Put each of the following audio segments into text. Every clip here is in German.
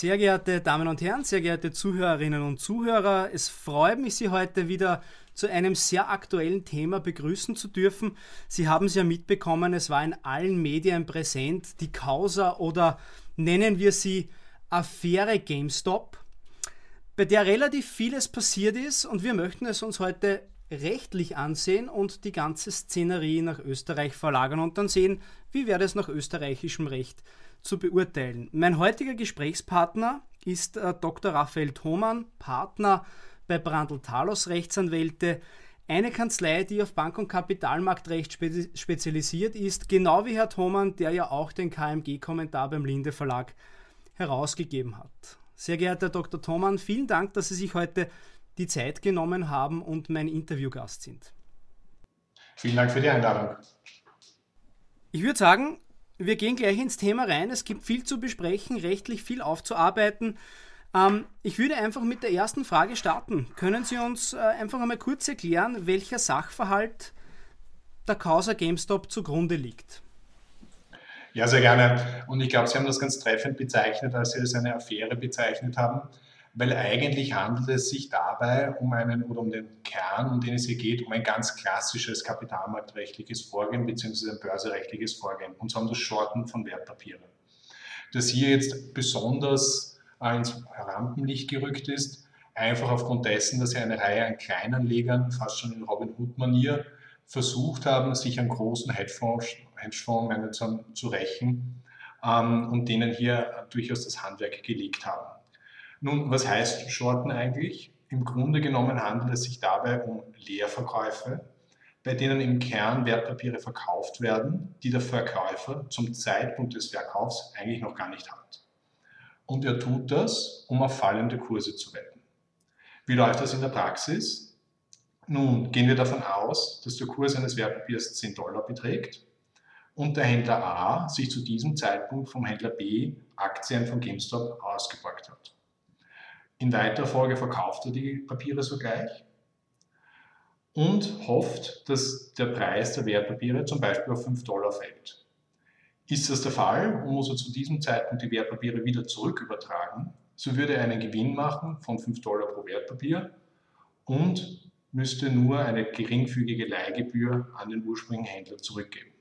Sehr geehrte Damen und Herren, sehr geehrte Zuhörerinnen und Zuhörer, es freut mich, Sie heute wieder zu einem sehr aktuellen Thema begrüßen zu dürfen. Sie haben es ja mitbekommen, es war in allen Medien präsent, die Causa oder nennen wir sie Affäre GameStop, bei der relativ vieles passiert ist und wir möchten es uns heute rechtlich ansehen und die ganze Szenerie nach Österreich verlagern und dann sehen, wie wäre es nach österreichischem Recht zu beurteilen. Mein heutiger Gesprächspartner ist äh, Dr. Raphael Thoman, Partner bei Brandl Talos Rechtsanwälte, eine Kanzlei, die auf Bank- und Kapitalmarktrecht spe spezialisiert ist, genau wie Herr Thoman, der ja auch den KMG-Kommentar beim Linde Verlag herausgegeben hat. Sehr geehrter Herr Dr. Thoman, vielen Dank, dass Sie sich heute die Zeit genommen haben und mein Interviewgast sind. Vielen Dank für die Einladung. Ich würde sagen, wir gehen gleich ins Thema rein. Es gibt viel zu besprechen, rechtlich viel aufzuarbeiten. Ähm, ich würde einfach mit der ersten Frage starten. Können Sie uns äh, einfach einmal kurz erklären, welcher Sachverhalt der Causa GameStop zugrunde liegt? Ja, sehr gerne. Und ich glaube, Sie haben das ganz treffend bezeichnet, als Sie es eine Affäre bezeichnet haben weil eigentlich handelt es sich dabei um einen oder um den Kern, um den es hier geht, um ein ganz klassisches kapitalmarktrechtliches Vorgehen bzw. ein börserechtliches Vorgehen, und zwar um das Shorten von Wertpapieren. Das hier jetzt besonders ins Rampenlicht gerückt ist, einfach aufgrund dessen, dass ja eine Reihe an Kleinanlegern, fast schon in Robin Hood-Manier, versucht haben, sich an großen Hedgefonds-Managern zu rächen ähm, und denen hier durchaus das Handwerk gelegt haben. Nun, was heißt Shorten eigentlich? Im Grunde genommen handelt es sich dabei um Leerverkäufe, bei denen im Kern Wertpapiere verkauft werden, die der Verkäufer zum Zeitpunkt des Verkaufs eigentlich noch gar nicht hat. Und er tut das, um auf fallende Kurse zu wetten. Wie läuft das in der Praxis? Nun gehen wir davon aus, dass der Kurs eines Wertpapiers 10 Dollar beträgt und der Händler A sich zu diesem Zeitpunkt vom Händler B Aktien von GameStop ausgeborgt hat. In weiterer Folge verkauft er die Papiere sogleich und hofft, dass der Preis der Wertpapiere zum Beispiel auf 5 Dollar fällt. Ist das der Fall und muss er zu diesem Zeitpunkt die Wertpapiere wieder zurückübertragen, so würde er einen Gewinn machen von 5 Dollar pro Wertpapier und müsste nur eine geringfügige Leihgebühr an den ursprünglichen Händler zurückgeben.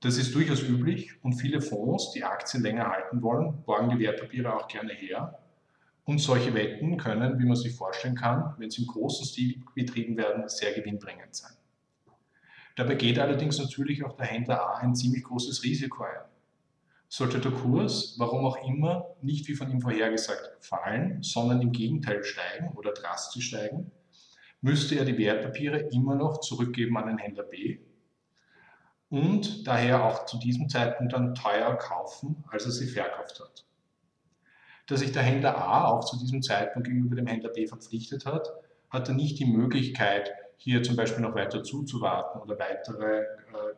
Das ist durchaus üblich und viele Fonds, die Aktien länger halten wollen, borgen die Wertpapiere auch gerne her und solche Wetten können, wie man sich vorstellen kann, wenn sie im großen Stil betrieben werden, sehr gewinnbringend sein. Dabei geht allerdings natürlich auch der Händler A ein ziemlich großes Risiko ein. Sollte der Kurs, warum auch immer, nicht wie von ihm vorhergesagt fallen, sondern im Gegenteil steigen oder drastisch steigen, müsste er die Wertpapiere immer noch zurückgeben an den Händler B und daher auch zu diesem Zeitpunkt dann teuer kaufen, als er sie verkauft hat dass sich der Händler A auch zu diesem Zeitpunkt gegenüber dem Händler B verpflichtet hat, hat er nicht die Möglichkeit, hier zum Beispiel noch weiter zuzuwarten oder weitere äh,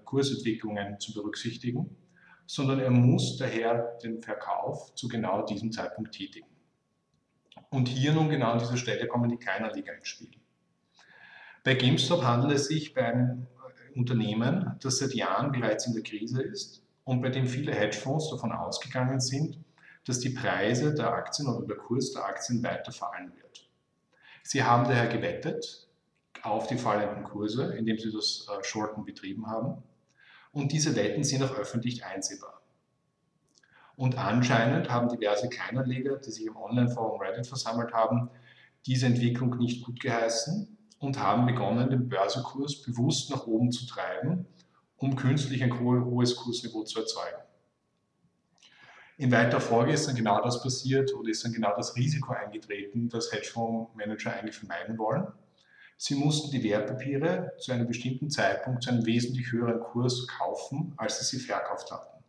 Kursentwicklungen zu berücksichtigen, sondern er muss daher den Verkauf zu genau diesem Zeitpunkt tätigen. Und hier nun genau an dieser Stelle kommen die Kleinanleger ins Spiel. Bei GameStop handelt es sich bei einem äh, Unternehmen, das seit Jahren bereits in der Krise ist und bei dem viele Hedgefonds davon ausgegangen sind, dass die Preise der Aktien oder der Kurs der Aktien weiter fallen wird. Sie haben daher gewettet auf die fallenden Kurse, indem sie das äh, Shorten betrieben haben. Und diese Wetten sind auch öffentlich einsehbar. Und anscheinend haben diverse Kleinanleger, die sich im Online-Forum Reddit versammelt haben, diese Entwicklung nicht gut geheißen und haben begonnen, den Börsenkurs bewusst nach oben zu treiben, um künstlich ein hohes Kursniveau zu erzeugen. In weiterer Folge ist dann genau das passiert oder ist dann genau das Risiko eingetreten, das Hedgefondsmanager eigentlich vermeiden wollen. Sie mussten die Wertpapiere zu einem bestimmten Zeitpunkt zu einem wesentlich höheren Kurs kaufen, als sie sie verkauft hatten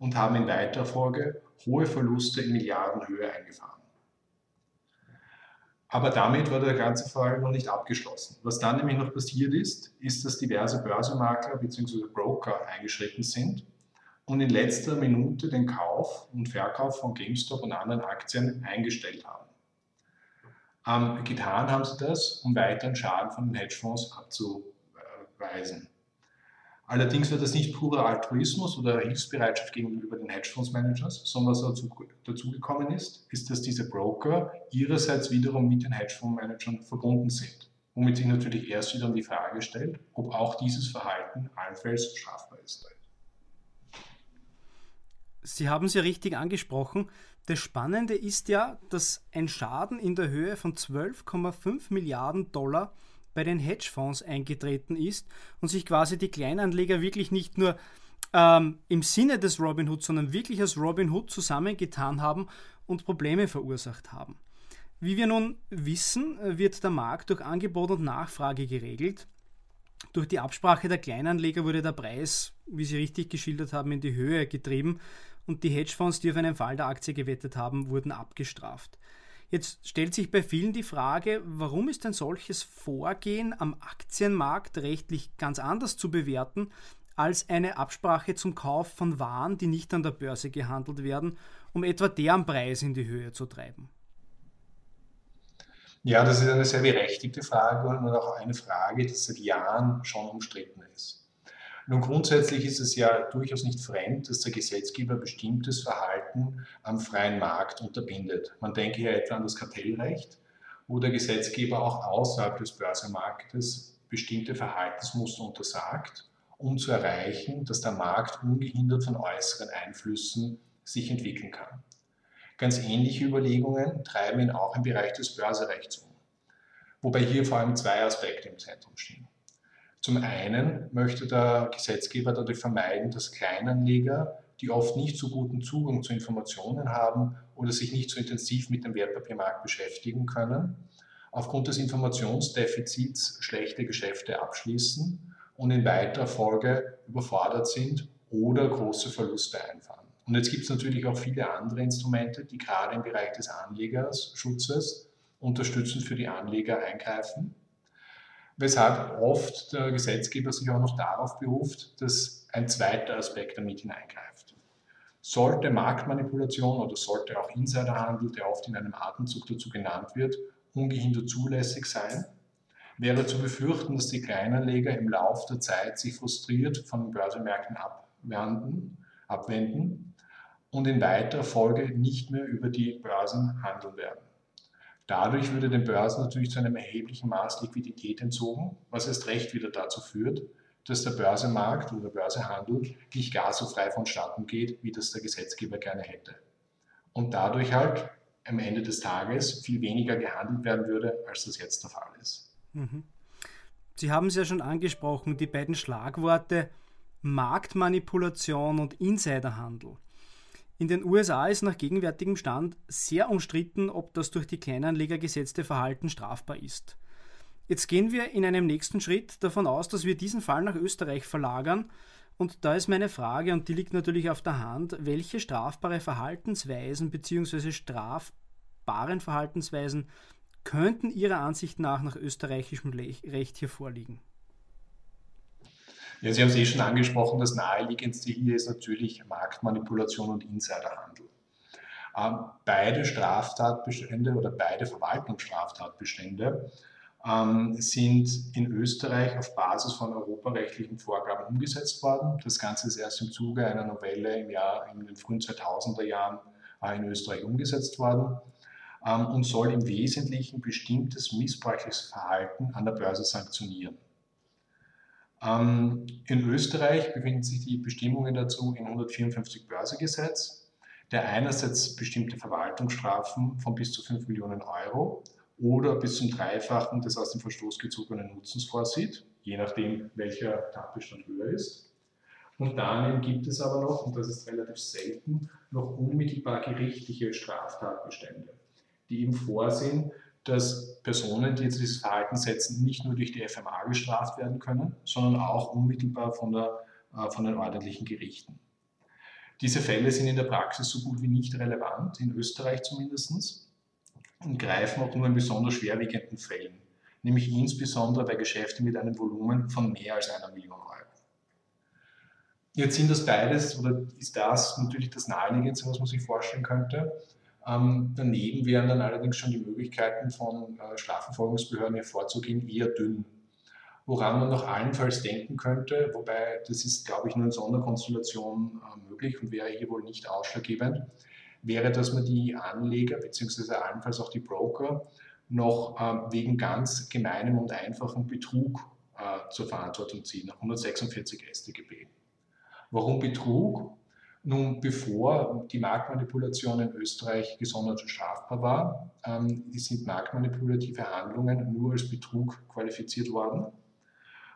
und haben in weiterer Folge hohe Verluste in Milliardenhöhe eingefahren. Aber damit war der ganze Fall noch nicht abgeschlossen. Was dann nämlich noch passiert ist, ist, dass diverse Börsenmakler bzw. Broker eingeschritten sind und in letzter Minute den Kauf und Verkauf von GameStop und anderen Aktien eingestellt haben. Ähm, getan haben sie das, um weiteren Schaden von den Hedgefonds abzuweisen. Allerdings wird das nicht purer Altruismus oder Hilfsbereitschaft gegenüber den Hedgefondsmanagers, sondern was dazu, dazugekommen ist, ist, dass diese Broker ihrerseits wiederum mit den Hedgefondsmanagern verbunden sind, womit sich natürlich erst wieder die Frage stellt, ob auch dieses Verhalten allenfalls strafbar ist. Sie haben es ja richtig angesprochen. Das Spannende ist ja, dass ein Schaden in der Höhe von 12,5 Milliarden Dollar bei den Hedgefonds eingetreten ist und sich quasi die Kleinanleger wirklich nicht nur ähm, im Sinne des Robinhood, sondern wirklich als Robinhood zusammengetan haben und Probleme verursacht haben. Wie wir nun wissen, wird der Markt durch Angebot und Nachfrage geregelt. Durch die Absprache der Kleinanleger wurde der Preis, wie Sie richtig geschildert haben, in die Höhe getrieben und die Hedgefonds, die auf einen Fall der Aktie gewettet haben, wurden abgestraft. Jetzt stellt sich bei vielen die Frage, warum ist ein solches Vorgehen am Aktienmarkt rechtlich ganz anders zu bewerten als eine Absprache zum Kauf von Waren, die nicht an der Börse gehandelt werden, um etwa deren Preis in die Höhe zu treiben? Ja, das ist eine sehr berechtigte Frage und auch eine Frage, die seit Jahren schon umstritten ist. Nun grundsätzlich ist es ja durchaus nicht fremd, dass der Gesetzgeber bestimmtes Verhalten am freien Markt unterbindet. Man denke hier etwa an das Kartellrecht, wo der Gesetzgeber auch außerhalb des Börsenmarktes bestimmte Verhaltensmuster untersagt, um zu erreichen, dass der Markt ungehindert von äußeren Einflüssen sich entwickeln kann. Ganz ähnliche Überlegungen treiben ihn auch im Bereich des Börserechts um, wobei hier vor allem zwei Aspekte im Zentrum stehen. Zum einen möchte der Gesetzgeber dadurch vermeiden, dass Kleinanleger, die oft nicht so guten Zugang zu Informationen haben oder sich nicht so intensiv mit dem Wertpapiermarkt beschäftigen können, aufgrund des Informationsdefizits schlechte Geschäfte abschließen und in weiterer Folge überfordert sind oder große Verluste einfahren. Und jetzt gibt es natürlich auch viele andere Instrumente, die gerade im Bereich des Anlegerschutzes unterstützend für die Anleger eingreifen weshalb oft der Gesetzgeber sich auch noch darauf beruft, dass ein zweiter Aspekt damit hineingreift. Sollte Marktmanipulation oder sollte auch Insiderhandel, der oft in einem Atemzug dazu genannt wird, ungehindert zulässig sein, wäre zu befürchten, dass die Kleinanleger im Laufe der Zeit sich frustriert von den Börsenmärkten abwenden, abwenden und in weiterer Folge nicht mehr über die Börsen handeln werden. Dadurch würde den Börsen natürlich zu einem erheblichen Maß Liquidität entzogen, was erst recht wieder dazu führt, dass der Börsenmarkt oder der Börsehandel nicht gar so frei vonstatten geht, wie das der Gesetzgeber gerne hätte. Und dadurch halt am Ende des Tages viel weniger gehandelt werden würde, als das jetzt der Fall ist. Mhm. Sie haben es ja schon angesprochen, die beiden Schlagworte Marktmanipulation und Insiderhandel. In den USA ist nach gegenwärtigem Stand sehr umstritten, ob das durch die Kleinanleger gesetzte Verhalten strafbar ist. Jetzt gehen wir in einem nächsten Schritt davon aus, dass wir diesen Fall nach Österreich verlagern. Und da ist meine Frage, und die liegt natürlich auf der Hand, welche strafbare Verhaltensweisen bzw. strafbaren Verhaltensweisen könnten Ihrer Ansicht nach nach österreichischem Recht hier vorliegen? Ja, Sie haben es eh schon angesprochen, das naheliegendste hier ist natürlich Marktmanipulation und Insiderhandel. Ähm, beide Straftatbestände oder beide Verwaltungsstraftatbestände ähm, sind in Österreich auf Basis von europarechtlichen Vorgaben umgesetzt worden. Das Ganze ist erst im Zuge einer Novelle im Jahr, in den frühen 2000er Jahren äh, in Österreich umgesetzt worden ähm, und soll im Wesentlichen bestimmtes missbräuchliches Verhalten an der Börse sanktionieren. Ähm, in Österreich befinden sich die Bestimmungen dazu in 154 Börsegesetz, der einerseits bestimmte Verwaltungsstrafen von bis zu 5 Millionen Euro oder bis zum Dreifachen des aus dem Verstoß gezogenen Nutzens vorsieht, je nachdem, welcher Tatbestand höher ist. Und daneben gibt es aber noch, und das ist relativ selten, noch unmittelbar gerichtliche Straftatbestände, die eben vorsehen, dass Personen, die jetzt dieses Verhalten setzen, nicht nur durch die FMA gestraft werden können, sondern auch unmittelbar von, der, äh, von den ordentlichen Gerichten. Diese Fälle sind in der Praxis so gut wie nicht relevant, in Österreich zumindest, und greifen auch nur in besonders schwerwiegenden Fällen, nämlich insbesondere bei Geschäften mit einem Volumen von mehr als einer Million Euro. Jetzt sind das beides, oder ist das natürlich das Naheliegendste, was man sich vorstellen könnte. Ähm, daneben wären dann allerdings schon die Möglichkeiten von äh, Strafverfolgungsbehörden hervorzugehen eher dünn. Woran man noch allenfalls denken könnte, wobei das ist, glaube ich, nur in Sonderkonstellationen äh, möglich und wäre hier wohl nicht ausschlaggebend, wäre, dass man die Anleger bzw. allenfalls auch die Broker noch äh, wegen ganz gemeinem und einfachem Betrug äh, zur Verantwortung ziehen, nach 146 StGB. Warum Betrug? Nun, bevor die Marktmanipulation in Österreich gesondert strafbar war, ähm, sind marktmanipulative Handlungen nur als Betrug qualifiziert worden.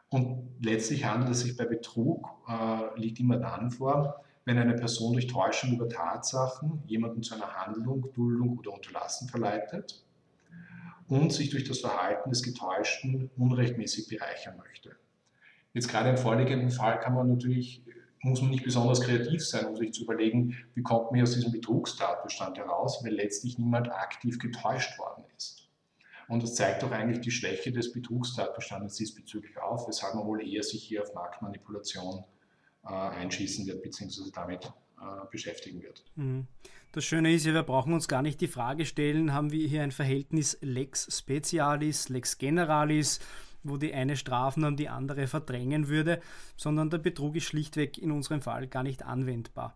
Und letztlich handelt es sich bei Betrug, äh, liegt immer dann vor, wenn eine Person durch Täuschung über Tatsachen jemanden zu einer Handlung, Duldung oder Unterlassen verleitet und sich durch das Verhalten des Getäuschten unrechtmäßig bereichern möchte. Jetzt gerade im vorliegenden Fall kann man natürlich, muss man nicht besonders kreativ sein, um sich zu überlegen, wie kommt man aus diesem Betrugstatbestand heraus, weil letztlich niemand aktiv getäuscht worden ist. Und das zeigt doch eigentlich die Schwäche des Betrugstatbestandes diesbezüglich auf, weshalb man wohl eher sich hier auf Marktmanipulation äh, einschießen wird, beziehungsweise damit äh, beschäftigen wird. Mhm. Das Schöne ist ja, wir brauchen uns gar nicht die Frage stellen, haben wir hier ein Verhältnis Lex Specialis, Lex Generalis, wo die eine strafen und die andere verdrängen würde, sondern der Betrug ist schlichtweg in unserem Fall gar nicht anwendbar.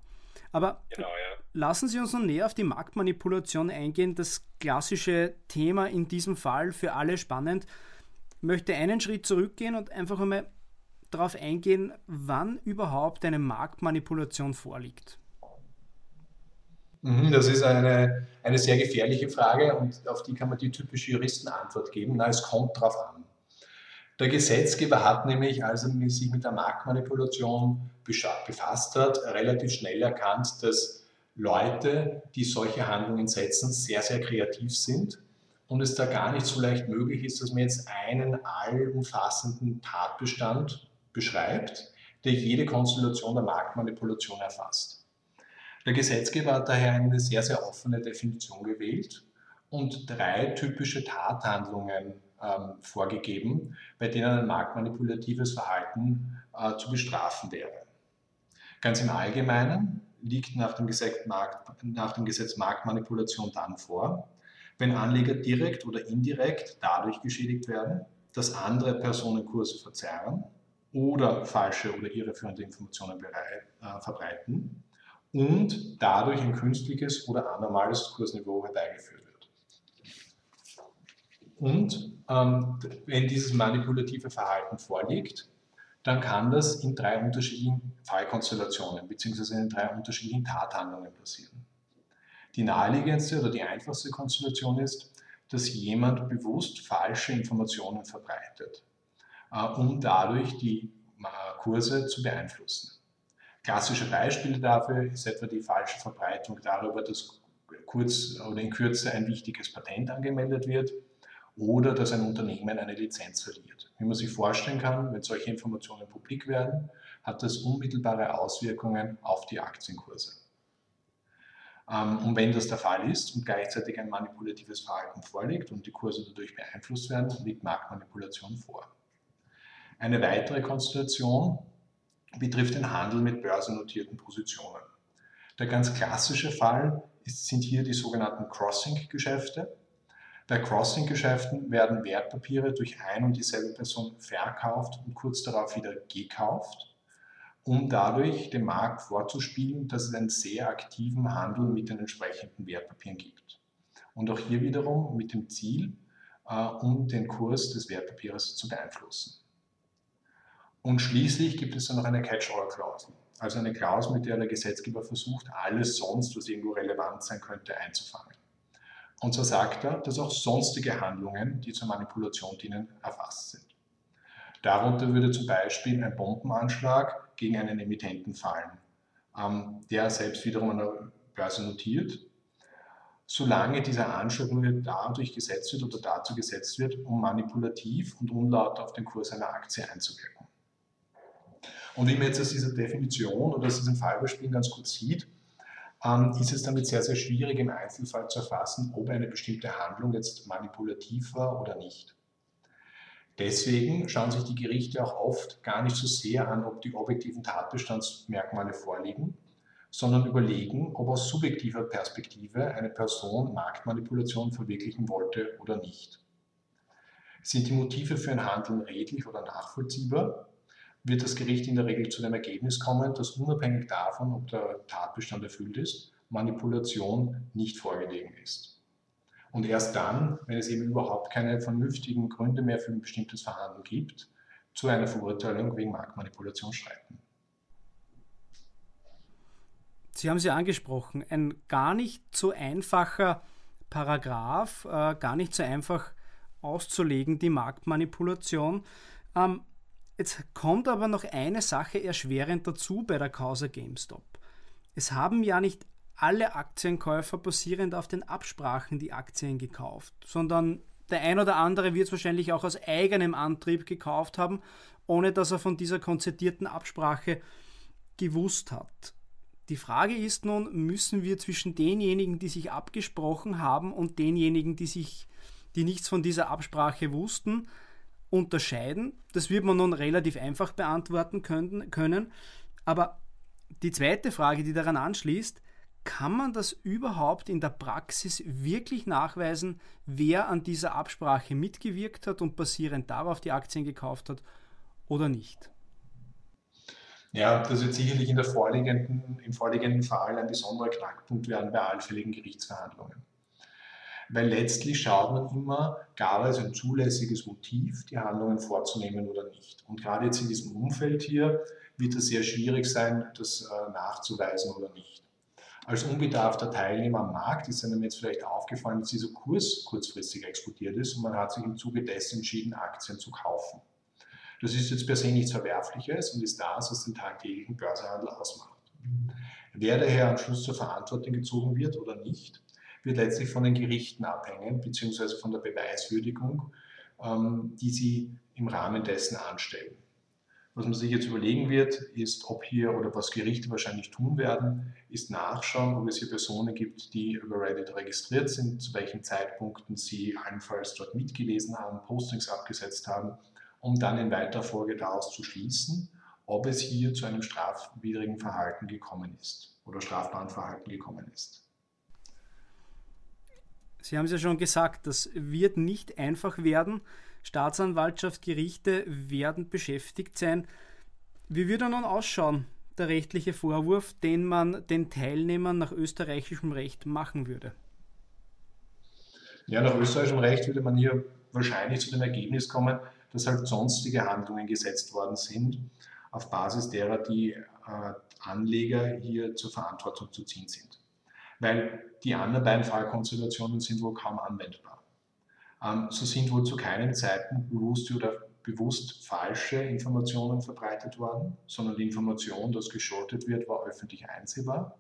Aber genau, ja. lassen Sie uns noch näher auf die Marktmanipulation eingehen. Das klassische Thema in diesem Fall für alle spannend. Ich möchte einen Schritt zurückgehen und einfach einmal darauf eingehen, wann überhaupt eine Marktmanipulation vorliegt. Mhm, das ist eine, eine sehr gefährliche Frage und auf die kann man die typische Juristenantwort geben. Na, es kommt drauf an. Der Gesetzgeber hat nämlich, als er sich mit der Marktmanipulation befasst hat, relativ schnell erkannt, dass Leute, die solche Handlungen setzen, sehr, sehr kreativ sind und es da gar nicht so leicht möglich ist, dass man jetzt einen allumfassenden Tatbestand beschreibt, der jede Konstellation der Marktmanipulation erfasst. Der Gesetzgeber hat daher eine sehr, sehr offene Definition gewählt und drei typische Tathandlungen ähm, vorgegeben, bei denen ein marktmanipulatives Verhalten äh, zu bestrafen wäre. Ganz im Allgemeinen liegt nach dem, Gesetz, Markt, nach dem Gesetz Marktmanipulation dann vor, wenn Anleger direkt oder indirekt dadurch geschädigt werden, dass andere Personen Kurse verzerren oder falsche oder irreführende Informationen bereit, äh, verbreiten und dadurch ein künstliches oder anormales Kursniveau herbeigeführt. Und ähm, wenn dieses manipulative Verhalten vorliegt, dann kann das in drei unterschiedlichen Fallkonstellationen bzw. in drei unterschiedlichen Tathandlungen passieren. Die naheliegendste oder die einfachste Konstellation ist, dass jemand bewusst falsche Informationen verbreitet äh, um dadurch die äh, Kurse zu beeinflussen. Klassische Beispiele dafür ist etwa die falsche Verbreitung darüber, dass kurz oder in Kürze ein wichtiges Patent angemeldet wird oder dass ein Unternehmen eine Lizenz verliert. Wie man sich vorstellen kann, wenn solche Informationen publik werden, hat das unmittelbare Auswirkungen auf die Aktienkurse. Ähm, und wenn das der Fall ist und gleichzeitig ein manipulatives Verhalten vorliegt und die Kurse dadurch beeinflusst werden, liegt Marktmanipulation vor. Eine weitere Konstellation betrifft den Handel mit börsennotierten Positionen. Der ganz klassische Fall ist, sind hier die sogenannten Crossing-Geschäfte. Bei Crossing-Geschäften werden Wertpapiere durch ein und dieselbe Person verkauft und kurz darauf wieder gekauft, um dadurch dem Markt vorzuspielen, dass es einen sehr aktiven Handel mit den entsprechenden Wertpapieren gibt. Und auch hier wiederum mit dem Ziel, äh, um den Kurs des Wertpapiers zu beeinflussen. Und schließlich gibt es dann noch eine Catch-all-Klausel, also eine Klausel, mit der der Gesetzgeber versucht, alles sonst, was irgendwo relevant sein könnte, einzufangen. Und so sagt er, dass auch sonstige Handlungen, die zur Manipulation dienen, erfasst sind. Darunter würde zum Beispiel ein Bombenanschlag gegen einen Emittenten fallen, ähm, der selbst wiederum an der Börse notiert, solange dieser Anschlag nur dadurch gesetzt wird oder dazu gesetzt wird, um manipulativ und unlaut auf den Kurs einer Aktie einzuwirken. Und wie man jetzt aus dieser Definition oder aus diesem Fallbeispiel ganz gut sieht, ähm, ist es damit sehr, sehr schwierig im Einzelfall zu erfassen, ob eine bestimmte Handlung jetzt manipulativ war oder nicht. Deswegen schauen sich die Gerichte auch oft gar nicht so sehr an, ob die objektiven Tatbestandsmerkmale vorliegen, sondern überlegen, ob aus subjektiver Perspektive eine Person Marktmanipulation verwirklichen wollte oder nicht. Sind die Motive für ein Handeln redlich oder nachvollziehbar? Wird das Gericht in der Regel zu dem Ergebnis kommen, dass unabhängig davon, ob der Tatbestand erfüllt ist, Manipulation nicht vorgelegen ist. Und erst dann, wenn es eben überhaupt keine vernünftigen Gründe mehr für ein bestimmtes Verhandeln gibt, zu einer Verurteilung wegen Marktmanipulation schreiten. Sie haben sie angesprochen, ein gar nicht so einfacher Paragraph, äh, gar nicht so einfach auszulegen, die Marktmanipulation. Ähm, jetzt kommt aber noch eine Sache erschwerend dazu bei der Causa GameStop. Es haben ja nicht alle Aktienkäufer basierend auf den Absprachen die Aktien gekauft, sondern der ein oder andere wird es wahrscheinlich auch aus eigenem Antrieb gekauft haben, ohne dass er von dieser konzertierten Absprache gewusst hat. Die Frage ist nun, müssen wir zwischen denjenigen, die sich abgesprochen haben und denjenigen, die sich die nichts von dieser Absprache wussten, unterscheiden? Das wird man nun relativ einfach beantworten können, können. Aber die zweite Frage, die daran anschließt, kann man das überhaupt in der Praxis wirklich nachweisen, wer an dieser Absprache mitgewirkt hat und basierend darauf die Aktien gekauft hat oder nicht? Ja, das wird sicherlich in der vorliegenden, im vorliegenden Fall ein besonderer Knackpunkt werden bei allfälligen Gerichtsverhandlungen. Weil letztlich schaut man immer, gab es ein zulässiges Motiv, die Handlungen vorzunehmen oder nicht. Und gerade jetzt in diesem Umfeld hier wird es sehr schwierig sein, das äh, nachzuweisen oder nicht als unbedarfter Teilnehmer am Markt ist einem jetzt vielleicht aufgefallen, dass dieser Kurs kurzfristig explodiert ist und man hat sich im Zuge dessen entschieden, Aktien zu kaufen. Das ist jetzt per se nichts Verwerfliches und ist das, was den tagtäglichen Börsenhandel ausmacht. Wer daher am Schluss zur Verantwortung gezogen wird oder nicht, wird letztlich von den Gerichten abhängen, beziehungsweise von der Beweiswürdigung, ähm, die sie im Rahmen dessen anstellen. Was man sich jetzt überlegen wird, ist, ob hier oder was Gerichte wahrscheinlich tun werden, ist nachschauen, ob es hier Personen gibt, die über Reddit registriert sind, zu welchen Zeitpunkten sie allenfalls dort mitgelesen haben, Postings abgesetzt haben, um dann in weiterer Folge daraus zu schließen, ob es hier zu einem strafwidrigen Verhalten gekommen ist oder strafbaren Verhalten gekommen ist. Sie haben es ja schon gesagt, das wird nicht einfach werden. Staatsanwaltschaft, Gerichte werden beschäftigt sein. Wie würde nun ausschauen, der rechtliche Vorwurf, den man den Teilnehmern nach österreichischem Recht machen würde? Ja, nach österreichischem Recht würde man hier wahrscheinlich zu dem Ergebnis kommen, dass halt sonstige Handlungen gesetzt worden sind, auf Basis derer die äh, Anleger hier zur Verantwortung zu ziehen sind. Weil die anderen beiden Fallkonstellationen sind wohl kaum anwendbar. Ähm, so sind wohl zu keinem Zeitpunkt bewusste oder bewusst falsche Informationen verbreitet worden, sondern die Information, dass geschortet wird, war öffentlich einsehbar.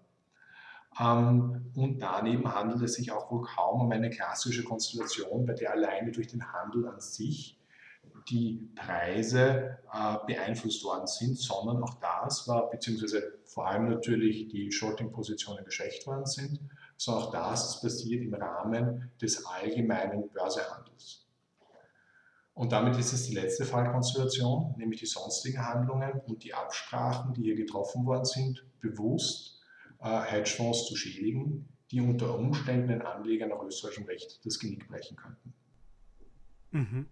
Ähm, und daneben handelt es sich auch wohl kaum um eine klassische Konstellation, bei der alleine durch den Handel an sich die Preise äh, beeinflusst worden sind, sondern auch das war, beziehungsweise vor allem natürlich die Shorting-Positionen geschwächt worden sind, sondern auch das passiert im Rahmen des allgemeinen Börsehandels. Und damit ist es die letzte Fallkonstellation, nämlich die sonstigen Handlungen und die Absprachen, die hier getroffen worden sind, bewusst äh, Hedgefonds zu schädigen, die unter Umständen den Anlegern nach österreichischem Recht das Genick brechen könnten. Mhm.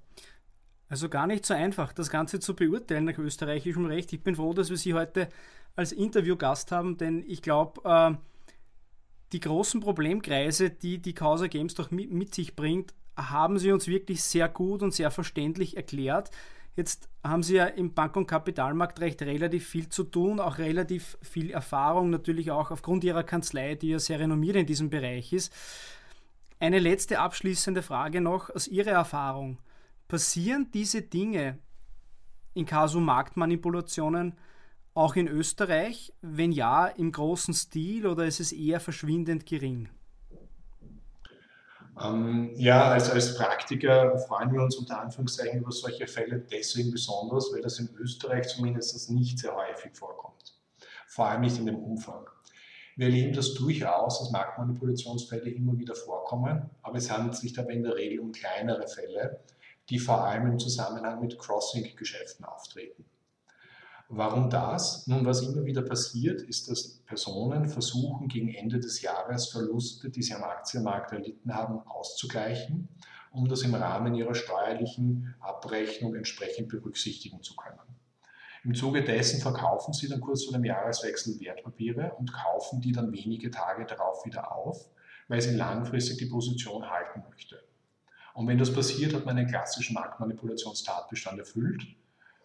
Also gar nicht so einfach, das Ganze zu beurteilen nach österreichischem Recht. Ich bin froh, dass wir Sie heute als Interviewgast haben, denn ich glaube, äh, die großen Problemkreise, die die Causa Games doch mit, mit sich bringt, haben sie uns wirklich sehr gut und sehr verständlich erklärt. Jetzt haben Sie ja im Bank- und Kapitalmarktrecht relativ viel zu tun, auch relativ viel Erfahrung, natürlich auch aufgrund Ihrer Kanzlei, die ja sehr renommiert in diesem Bereich ist. Eine letzte abschließende Frage noch aus Ihrer Erfahrung. Passieren diese Dinge in Kasu Marktmanipulationen auch in Österreich? Wenn ja, im großen Stil oder ist es eher verschwindend gering? Ähm, ja, als, als Praktiker freuen wir uns unter Anführungszeichen über solche Fälle deswegen besonders, weil das in Österreich zumindest nicht sehr häufig vorkommt. Vor allem nicht in dem Umfang. Wir erleben das durchaus, dass Marktmanipulationsfälle immer wieder vorkommen, aber es handelt sich dabei in der Regel um kleinere Fälle, die vor allem im Zusammenhang mit Crossing-Geschäften auftreten. Warum das? Nun, was immer wieder passiert, ist, dass Personen versuchen, gegen Ende des Jahres Verluste, die sie am Aktienmarkt erlitten haben, auszugleichen um das im Rahmen ihrer steuerlichen Abrechnung entsprechend berücksichtigen zu können. Im Zuge dessen verkaufen sie dann kurz vor dem Jahreswechsel Wertpapiere und kaufen die dann wenige Tage darauf wieder auf, weil sie langfristig die Position halten möchte. Und wenn das passiert, hat man einen klassischen Marktmanipulationstatbestand erfüllt,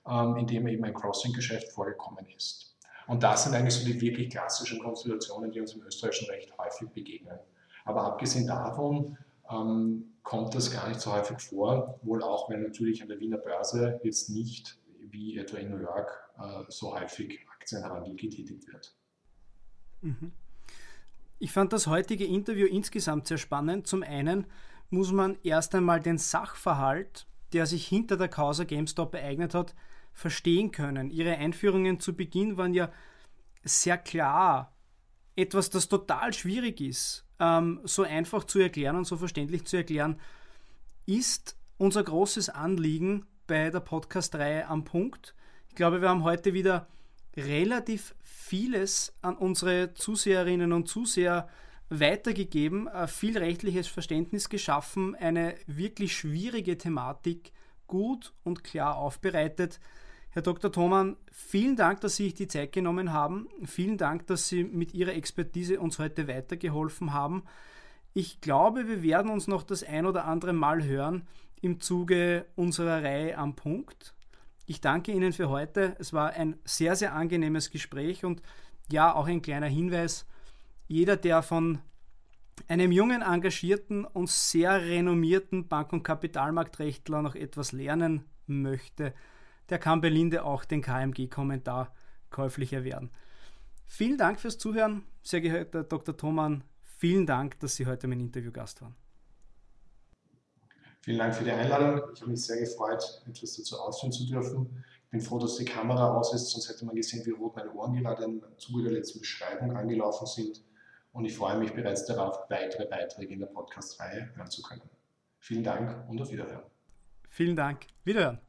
ähm, in eben ein Crossing-Geschäft vorgekommen ist. Und das sind eigentlich so die wirklich klassischen Konstellationen, die uns im österreichischen Recht häufig begegnen. Aber abgesehen davon ähm, kommt das gar nicht so häufig vor, wohl auch wenn natürlich an der Wiener Börse jetzt nicht wie etwa in New York äh, so häufig Aktienhandel getätigt wird. Mhm. Ich fand das heutige Interview insgesamt sehr spannend. Zum einen muss man erst einmal den Sachverhalt, der sich hinter der Causa GameStop ereignet hat, verstehen können. Ihre Einführungen zu Beginn waren ja sehr klar. Etwas, das total schwierig ist, ähm, so einfach zu erklären und so verständlich zu erklären, ist unser großes Anliegen bei der Podcast-Reihe am Punkt. Ich glaube, wir haben heute wieder relativ vieles an unsere Zuseherinnen und Zuseher weitergegeben, viel rechtliches Verständnis geschaffen, eine wirklich schwierige Thematik gut und klar aufbereitet. Herr Dr. Thoman, vielen Dank, dass Sie sich die Zeit genommen haben. Vielen Dank, dass Sie mit Ihrer Expertise uns heute weitergeholfen haben. Ich glaube, wir werden uns noch das ein oder andere Mal hören im Zuge unserer Reihe am Punkt. Ich danke Ihnen für heute. Es war ein sehr, sehr angenehmes Gespräch und ja, auch ein kleiner Hinweis. Jeder, der von einem jungen, engagierten und sehr renommierten Bank- und Kapitalmarktrechtler noch etwas lernen möchte, der kann bei Linde auch den KMG-Kommentar käuflicher werden. Vielen Dank fürs Zuhören, sehr geehrter Dr. Thoman. Vielen Dank, dass Sie heute mein Interviewgast waren. Vielen Dank für die Einladung. Ich habe mich sehr gefreut, etwas dazu ausführen zu dürfen. Ich bin froh, dass die Kamera aus ist, sonst hätte man gesehen, wie rot meine Ohren gerade im Zuge der letzten Beschreibung angelaufen sind. Und ich freue mich bereits darauf, weitere Beiträge in der Podcast-Reihe hören zu können. Vielen Dank und auf Wiederhören. Vielen Dank. Wiederhören.